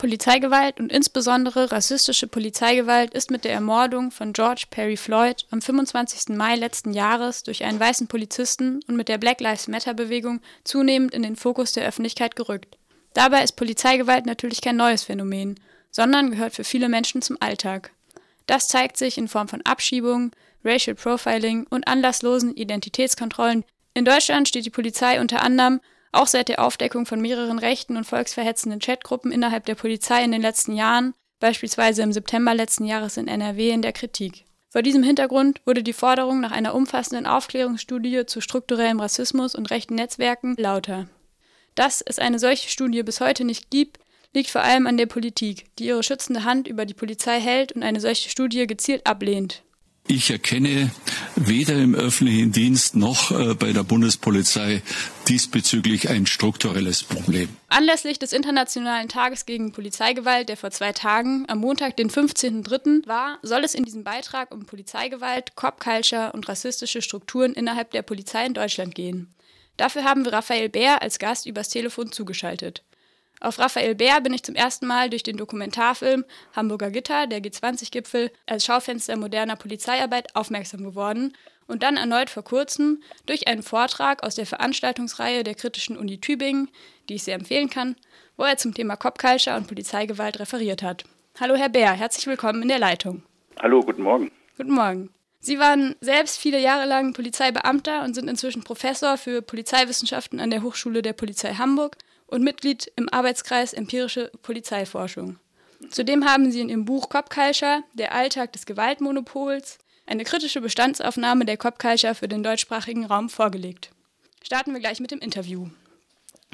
Polizeigewalt und insbesondere rassistische Polizeigewalt ist mit der Ermordung von George Perry Floyd am 25. Mai letzten Jahres durch einen weißen Polizisten und mit der Black Lives Matter Bewegung zunehmend in den Fokus der Öffentlichkeit gerückt. Dabei ist Polizeigewalt natürlich kein neues Phänomen, sondern gehört für viele Menschen zum Alltag. Das zeigt sich in Form von Abschiebungen, Racial Profiling und anlasslosen Identitätskontrollen. In Deutschland steht die Polizei unter anderem auch seit der Aufdeckung von mehreren rechten und volksverhetzenden Chatgruppen innerhalb der Polizei in den letzten Jahren, beispielsweise im September letzten Jahres in NRW, in der Kritik. Vor diesem Hintergrund wurde die Forderung nach einer umfassenden Aufklärungsstudie zu strukturellem Rassismus und rechten Netzwerken lauter. Dass es eine solche Studie bis heute nicht gibt, liegt vor allem an der Politik, die ihre schützende Hand über die Polizei hält und eine solche Studie gezielt ablehnt. Ich erkenne weder im öffentlichen Dienst noch äh, bei der Bundespolizei diesbezüglich ein strukturelles Problem. Anlässlich des Internationalen Tages gegen Polizeigewalt, der vor zwei Tagen am Montag, den 15.03. war, soll es in diesem Beitrag um Polizeigewalt, Cop Culture und rassistische Strukturen innerhalb der Polizei in Deutschland gehen. Dafür haben wir Raphael Bär als Gast übers Telefon zugeschaltet. Auf Raphael Bär bin ich zum ersten Mal durch den Dokumentarfilm Hamburger Gitter, der G20-Gipfel, als Schaufenster moderner Polizeiarbeit aufmerksam geworden und dann erneut vor kurzem durch einen Vortrag aus der Veranstaltungsreihe der Kritischen Uni Tübingen, die ich sehr empfehlen kann, wo er zum Thema Cop Culture und Polizeigewalt referiert hat. Hallo Herr Bär, herzlich willkommen in der Leitung. Hallo, guten Morgen. Guten Morgen. Sie waren selbst viele Jahre lang Polizeibeamter und sind inzwischen Professor für Polizeiwissenschaften an der Hochschule der Polizei Hamburg und Mitglied im Arbeitskreis Empirische Polizeiforschung. Zudem haben sie in ihrem Buch Cop der Alltag des Gewaltmonopols, eine kritische Bestandsaufnahme der Cop für den deutschsprachigen Raum vorgelegt. Starten wir gleich mit dem Interview.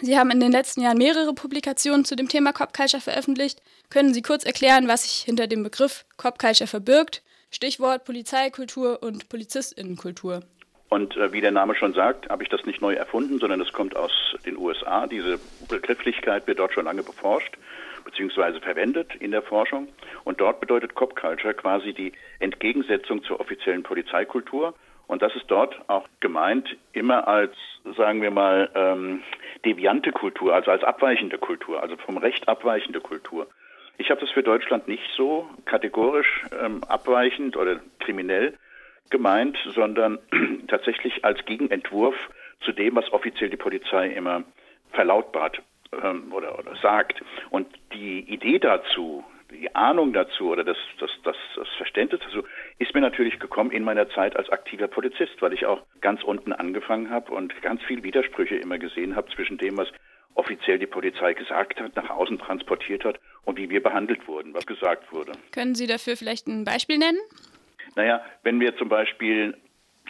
Sie haben in den letzten Jahren mehrere Publikationen zu dem Thema Cop veröffentlicht. Können Sie kurz erklären, was sich hinter dem Begriff Cop verbirgt? Stichwort Polizeikultur und Polizistinnenkultur. Und äh, wie der Name schon sagt, habe ich das nicht neu erfunden, sondern es kommt aus den USA. Diese Begrifflichkeit wird dort schon lange beforscht bzw. verwendet in der Forschung. Und dort bedeutet Cop Culture quasi die Entgegensetzung zur offiziellen Polizeikultur. Und das ist dort auch gemeint immer als, sagen wir mal, ähm, deviante Kultur, also als abweichende Kultur, also vom Recht abweichende Kultur. Ich habe das für Deutschland nicht so kategorisch ähm, abweichend oder kriminell gemeint, sondern tatsächlich als Gegenentwurf zu dem, was offiziell die Polizei immer verlautbart ähm, oder, oder sagt. Und die Idee dazu, die Ahnung dazu oder das, das, das, das Verständnis dazu ist mir natürlich gekommen in meiner Zeit als aktiver Polizist, weil ich auch ganz unten angefangen habe und ganz viel Widersprüche immer gesehen habe zwischen dem, was offiziell die Polizei gesagt hat, nach außen transportiert hat und wie wir behandelt wurden, was gesagt wurde. Können Sie dafür vielleicht ein Beispiel nennen? Naja, wenn wir zum Beispiel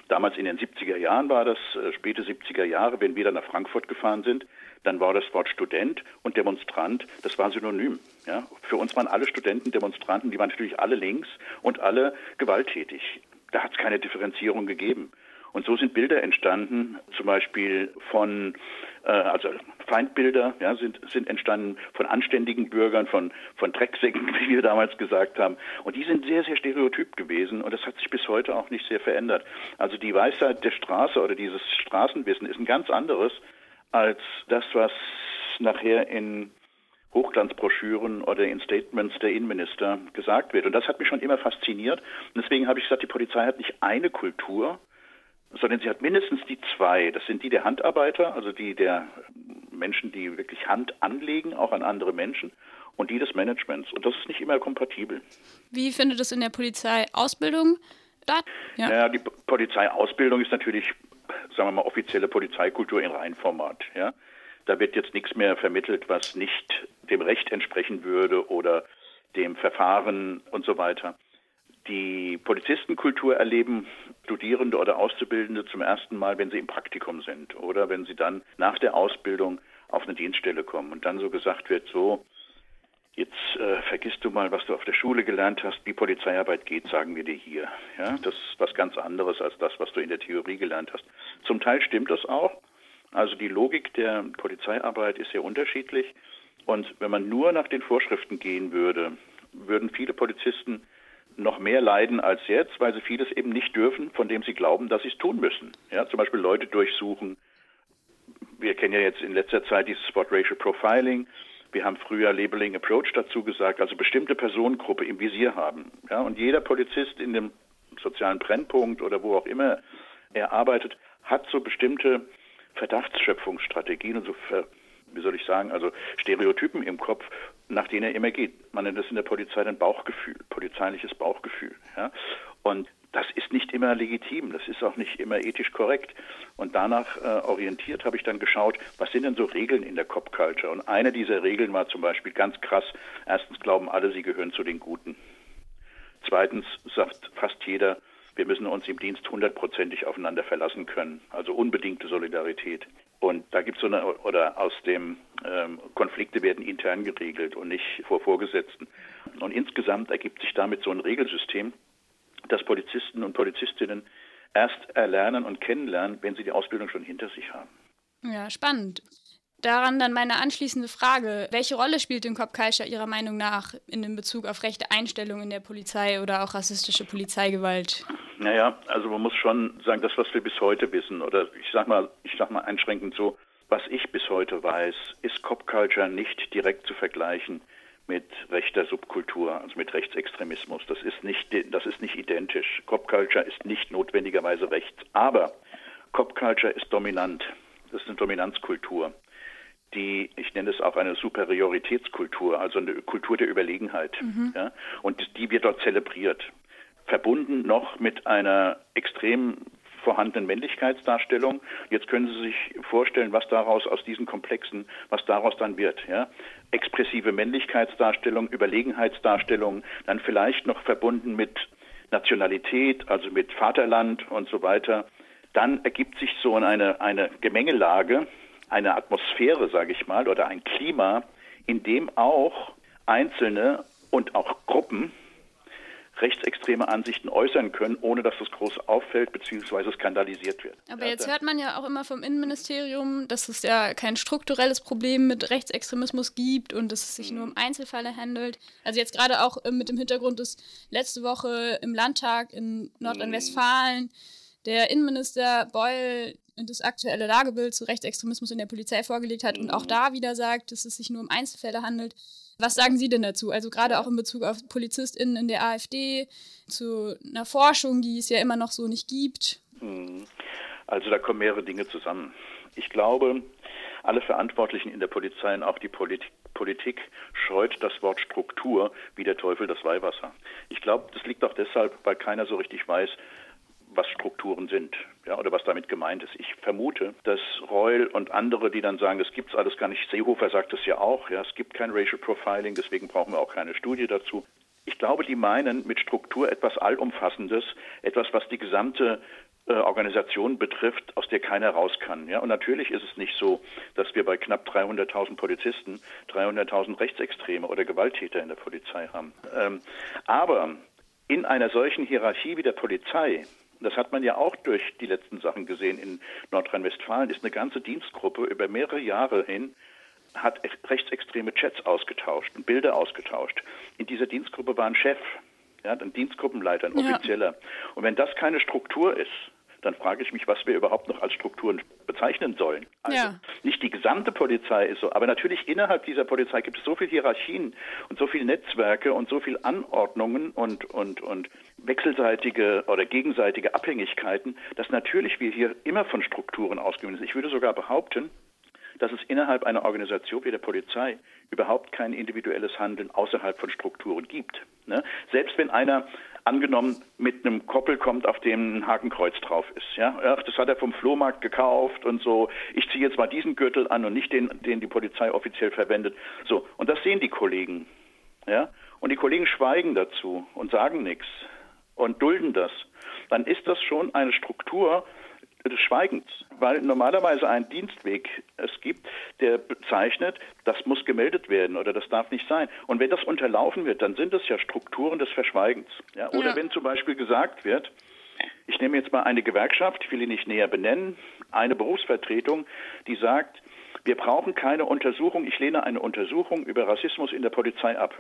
damals in den 70er Jahren war das, äh, späte 70er Jahre, wenn wir dann nach Frankfurt gefahren sind, dann war das Wort Student und Demonstrant, das war synonym. Ja? Für uns waren alle Studenten Demonstranten, die waren natürlich alle links und alle gewalttätig. Da hat es keine Differenzierung gegeben. Und so sind Bilder entstanden, zum Beispiel von, äh, also Feindbilder ja, sind, sind entstanden von anständigen Bürgern, von, von Drecksäcken, wie wir damals gesagt haben. Und die sind sehr, sehr stereotyp gewesen und das hat sich bis heute auch nicht sehr verändert. Also die Weisheit der Straße oder dieses Straßenwissen ist ein ganz anderes als das, was nachher in Hochglanzbroschüren oder in Statements der Innenminister gesagt wird. Und das hat mich schon immer fasziniert. Und deswegen habe ich gesagt, die Polizei hat nicht eine Kultur, sondern sie hat mindestens die zwei. Das sind die der Handarbeiter, also die der Menschen, die wirklich Hand anlegen, auch an andere Menschen, und die des Managements. Und das ist nicht immer kompatibel. Wie findet es in der Polizeiausbildung statt? Ja, naja, die Polizeiausbildung ist natürlich, sagen wir mal, offizielle Polizeikultur in Reinformat. Ja? Da wird jetzt nichts mehr vermittelt, was nicht dem Recht entsprechen würde oder dem Verfahren und so weiter die Polizistenkultur erleben Studierende oder Auszubildende zum ersten Mal, wenn sie im Praktikum sind oder wenn sie dann nach der Ausbildung auf eine Dienststelle kommen und dann so gesagt wird, so, jetzt äh, vergisst du mal, was du auf der Schule gelernt hast, wie Polizeiarbeit geht, sagen wir dir hier. Ja, das ist was ganz anderes als das, was du in der Theorie gelernt hast. Zum Teil stimmt das auch. Also die Logik der Polizeiarbeit ist sehr unterschiedlich. Und wenn man nur nach den Vorschriften gehen würde, würden viele Polizisten noch mehr leiden als jetzt, weil sie vieles eben nicht dürfen, von dem sie glauben, dass sie es tun müssen. Ja, zum Beispiel Leute durchsuchen. Wir kennen ja jetzt in letzter Zeit dieses Wort Racial Profiling. Wir haben früher Labeling Approach dazu gesagt, also bestimmte Personengruppe im Visier haben. Ja, und jeder Polizist in dem sozialen Brennpunkt oder wo auch immer er arbeitet, hat so bestimmte Verdachtsschöpfungsstrategien und so, wie soll ich sagen, also Stereotypen im Kopf, nach denen er immer geht. Man nennt das in der Polizei dann Bauchgefühl, polizeiliches Bauchgefühl. Ja? Und das ist nicht immer legitim, das ist auch nicht immer ethisch korrekt. Und danach äh, orientiert habe ich dann geschaut, was sind denn so Regeln in der Cop Culture? Und eine dieser Regeln war zum Beispiel ganz krass, erstens glauben alle, sie gehören zu den Guten. Zweitens sagt fast jeder, wir müssen uns im Dienst hundertprozentig aufeinander verlassen können, also unbedingte Solidarität. Und da gibt es so eine, oder aus dem ähm, Konflikte werden intern geregelt und nicht vor Vorgesetzten. Und insgesamt ergibt sich damit so ein Regelsystem, dass Polizisten und Polizistinnen erst erlernen und kennenlernen, wenn sie die Ausbildung schon hinter sich haben. Ja, spannend. Daran dann meine anschließende Frage. Welche Rolle spielt den Culture Ihrer Meinung nach in Bezug auf rechte Einstellungen in der Polizei oder auch rassistische Polizeigewalt? Naja, also man muss schon sagen, das, was wir bis heute wissen, oder ich sag mal, ich sag mal einschränkend so, was ich bis heute weiß, ist Cop Culture nicht direkt zu vergleichen mit rechter Subkultur, also mit Rechtsextremismus. Das ist nicht, das ist nicht identisch. Cop Culture ist nicht notwendigerweise rechts. Aber Cop Culture ist dominant. Das ist eine Dominanzkultur. Die, ich nenne es auch eine Superioritätskultur, also eine Kultur der Überlegenheit. Mhm. Ja? Und die wird dort zelebriert. Verbunden noch mit einer extrem vorhandenen Männlichkeitsdarstellung. Jetzt können Sie sich vorstellen, was daraus aus diesen Komplexen, was daraus dann wird. Ja? Expressive Männlichkeitsdarstellung, Überlegenheitsdarstellung, dann vielleicht noch verbunden mit Nationalität, also mit Vaterland und so weiter. Dann ergibt sich so eine, eine Gemengelage, eine Atmosphäre, sage ich mal, oder ein Klima, in dem auch Einzelne und auch Gruppen rechtsextreme Ansichten äußern können, ohne dass das groß auffällt bzw. skandalisiert wird. Aber jetzt hört man ja auch immer vom Innenministerium, dass es ja kein strukturelles Problem mit Rechtsextremismus gibt und dass es sich nur um Einzelfälle handelt. Also jetzt gerade auch äh, mit dem Hintergrund, dass letzte Woche im Landtag in Nordrhein-Westfalen der Innenminister Beul das aktuelle Lagebild zu Rechtsextremismus in der Polizei vorgelegt hat und auch mhm. da wieder sagt, dass es sich nur um Einzelfälle handelt. Was sagen Sie denn dazu? Also gerade auch in Bezug auf PolizistInnen in der AfD, zu einer Forschung, die es ja immer noch so nicht gibt? Hm. Also da kommen mehrere Dinge zusammen. Ich glaube, alle Verantwortlichen in der Polizei und auch die Politik, Politik scheut das Wort Struktur wie der Teufel das Weihwasser. Ich glaube, das liegt auch deshalb, weil keiner so richtig weiß, was Strukturen sind ja, oder was damit gemeint ist. Ich vermute, dass Reul und andere, die dann sagen, es gibt es alles gar nicht, Seehofer sagt es ja auch, ja, es gibt kein Racial Profiling, deswegen brauchen wir auch keine Studie dazu. Ich glaube, die meinen mit Struktur etwas Allumfassendes, etwas, was die gesamte äh, Organisation betrifft, aus der keiner raus kann. Ja? Und natürlich ist es nicht so, dass wir bei knapp 300.000 Polizisten 300.000 Rechtsextreme oder Gewalttäter in der Polizei haben. Ähm, aber in einer solchen Hierarchie wie der Polizei das hat man ja auch durch die letzten Sachen gesehen in Nordrhein-Westfalen, ist eine ganze Dienstgruppe über mehrere Jahre hin hat rechtsextreme Chats ausgetauscht und Bilder ausgetauscht. In dieser Dienstgruppe war ein Chef, ja, ein Dienstgruppenleiter, ein Offizieller. Ja. Und wenn das keine Struktur ist, dann frage ich mich, was wir überhaupt noch als Strukturen bezeichnen sollen. Also ja. nicht die gesamte Polizei ist so, aber natürlich innerhalb dieser Polizei gibt es so viele Hierarchien und so viele Netzwerke und so viele Anordnungen und, und, und wechselseitige oder gegenseitige Abhängigkeiten, dass natürlich wir hier immer von Strukturen ausgehen sind. Ich würde sogar behaupten, dass es innerhalb einer Organisation wie der Polizei überhaupt kein individuelles Handeln außerhalb von Strukturen gibt. Ne? Selbst wenn einer angenommen mit einem Koppel kommt, auf dem ein Hakenkreuz drauf ist. Ja, Ach, das hat er vom Flohmarkt gekauft und so. Ich ziehe jetzt mal diesen Gürtel an und nicht den, den die Polizei offiziell verwendet. So und das sehen die Kollegen. Ja, und die Kollegen schweigen dazu und sagen nichts und dulden das. Dann ist das schon eine Struktur, des Schweigens, weil normalerweise ein Dienstweg es gibt, der bezeichnet, das muss gemeldet werden oder das darf nicht sein. Und wenn das unterlaufen wird, dann sind es ja Strukturen des Verschweigens. Ja? Oder ja. wenn zum Beispiel gesagt wird, ich nehme jetzt mal eine Gewerkschaft, ich will ihn nicht näher benennen, eine Berufsvertretung, die sagt, wir brauchen keine Untersuchung, ich lehne eine Untersuchung über Rassismus in der Polizei ab.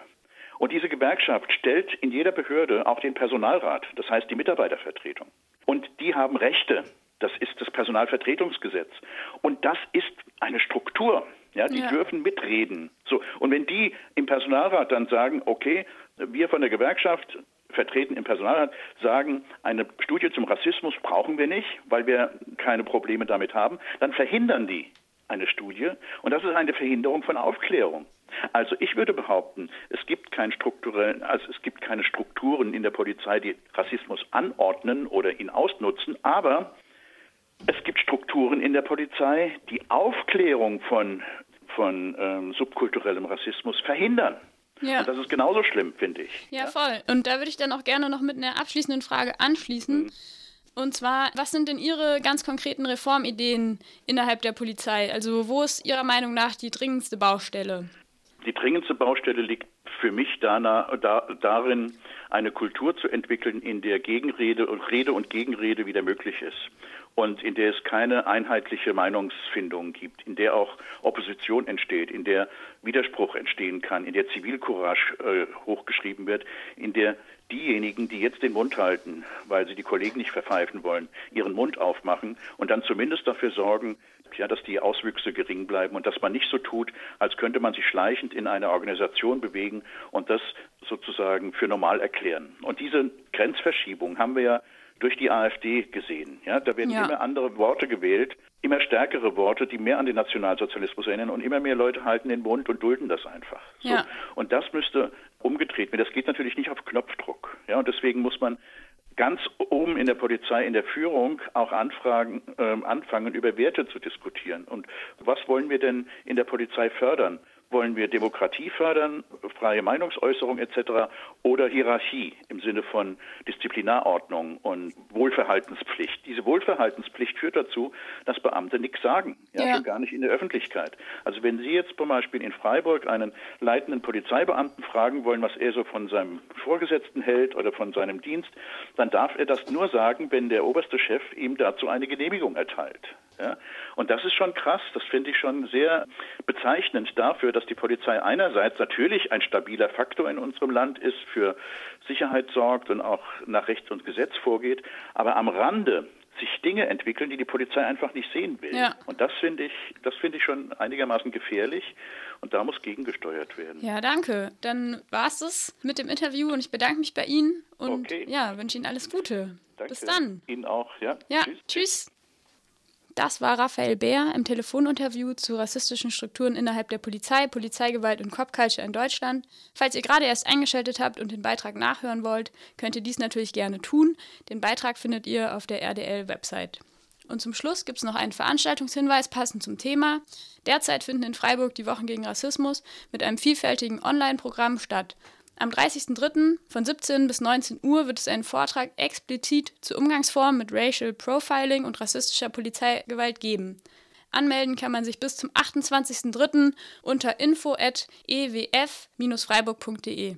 Und diese Gewerkschaft stellt in jeder Behörde auch den Personalrat, das heißt die Mitarbeitervertretung. Und die haben Rechte das ist das Personalvertretungsgesetz. Und das ist eine Struktur. Ja, die ja. dürfen mitreden. So. Und wenn die im Personalrat dann sagen, okay, wir von der Gewerkschaft vertreten im Personalrat sagen, eine Studie zum Rassismus brauchen wir nicht, weil wir keine Probleme damit haben, dann verhindern die eine Studie und das ist eine Verhinderung von Aufklärung. Also ich würde behaupten, es gibt kein also es gibt keine Strukturen in der Polizei, die Rassismus anordnen oder ihn ausnutzen, aber es gibt Strukturen in der Polizei, die Aufklärung von, von ähm, subkulturellem Rassismus verhindern. Ja. Und das ist genauso schlimm, finde ich. Ja, ja, voll. Und da würde ich dann auch gerne noch mit einer abschließenden Frage anschließen. Mhm. Und zwar, was sind denn Ihre ganz konkreten Reformideen innerhalb der Polizei? Also wo ist Ihrer Meinung nach die dringendste Baustelle? Die dringendste Baustelle liegt für mich da, da, darin, eine Kultur zu entwickeln, in der Gegenrede und Rede und Gegenrede wieder möglich ist. Und in der es keine einheitliche Meinungsfindung gibt, in der auch Opposition entsteht, in der Widerspruch entstehen kann, in der Zivilcourage äh, hochgeschrieben wird, in der diejenigen, die jetzt den Mund halten, weil sie die Kollegen nicht verpfeifen wollen, ihren Mund aufmachen und dann zumindest dafür sorgen, ja, dass die Auswüchse gering bleiben und dass man nicht so tut, als könnte man sich schleichend in eine Organisation bewegen und das sozusagen für normal erklären. Und diese Grenzverschiebung haben wir ja durch die AfD gesehen. Ja, da werden ja. immer andere Worte gewählt, immer stärkere Worte, die mehr an den Nationalsozialismus erinnern und immer mehr Leute halten den Mund und dulden das einfach. So. Ja. Und das müsste umgedreht werden. Das geht natürlich nicht auf Knopfdruck. Ja, und deswegen muss man ganz oben in der Polizei, in der Führung auch anfragen, äh, anfangen, über Werte zu diskutieren. Und was wollen wir denn in der Polizei fördern? Wollen wir Demokratie fördern, freie Meinungsäußerung etc. oder Hierarchie im Sinne von Disziplinarordnung und Wohlverhaltenspflicht? Diese Wohlverhaltenspflicht führt dazu, dass Beamte nichts sagen, ja, ja. schon gar nicht in der Öffentlichkeit. Also wenn Sie jetzt zum Beispiel in Freiburg einen leitenden Polizeibeamten fragen wollen, was er so von seinem Vorgesetzten hält oder von seinem Dienst, dann darf er das nur sagen, wenn der oberste Chef ihm dazu eine Genehmigung erteilt. Ja? Und das ist schon krass, das finde ich schon sehr bezeichnend dafür, dass die Polizei einerseits natürlich ein stabiler Faktor in unserem Land ist, für Sicherheit sorgt und auch nach Recht und Gesetz vorgeht, aber am Rande sich Dinge entwickeln, die die Polizei einfach nicht sehen will. Ja. Und das finde ich, das finde ich schon einigermaßen gefährlich und da muss gegengesteuert werden. Ja, danke. Dann war es das mit dem Interview und ich bedanke mich bei Ihnen und okay. ja, wünsche Ihnen alles Gute. Danke. Bis dann. Ihnen auch, ja. Ja, tschüss. tschüss. Das war Raphael Bär im Telefoninterview zu rassistischen Strukturen innerhalb der Polizei, Polizeigewalt und Cop-Culture in Deutschland. Falls ihr gerade erst eingeschaltet habt und den Beitrag nachhören wollt, könnt ihr dies natürlich gerne tun. Den Beitrag findet ihr auf der RDL-Website. Und zum Schluss gibt es noch einen Veranstaltungshinweis passend zum Thema. Derzeit finden in Freiburg die Wochen gegen Rassismus mit einem vielfältigen Online-Programm statt. Am 30.03. von 17 bis 19 Uhr wird es einen Vortrag explizit zu Umgangsformen mit Racial Profiling und rassistischer Polizeigewalt geben. Anmelden kann man sich bis zum 28.03. unter info@ewf-freiburg.de.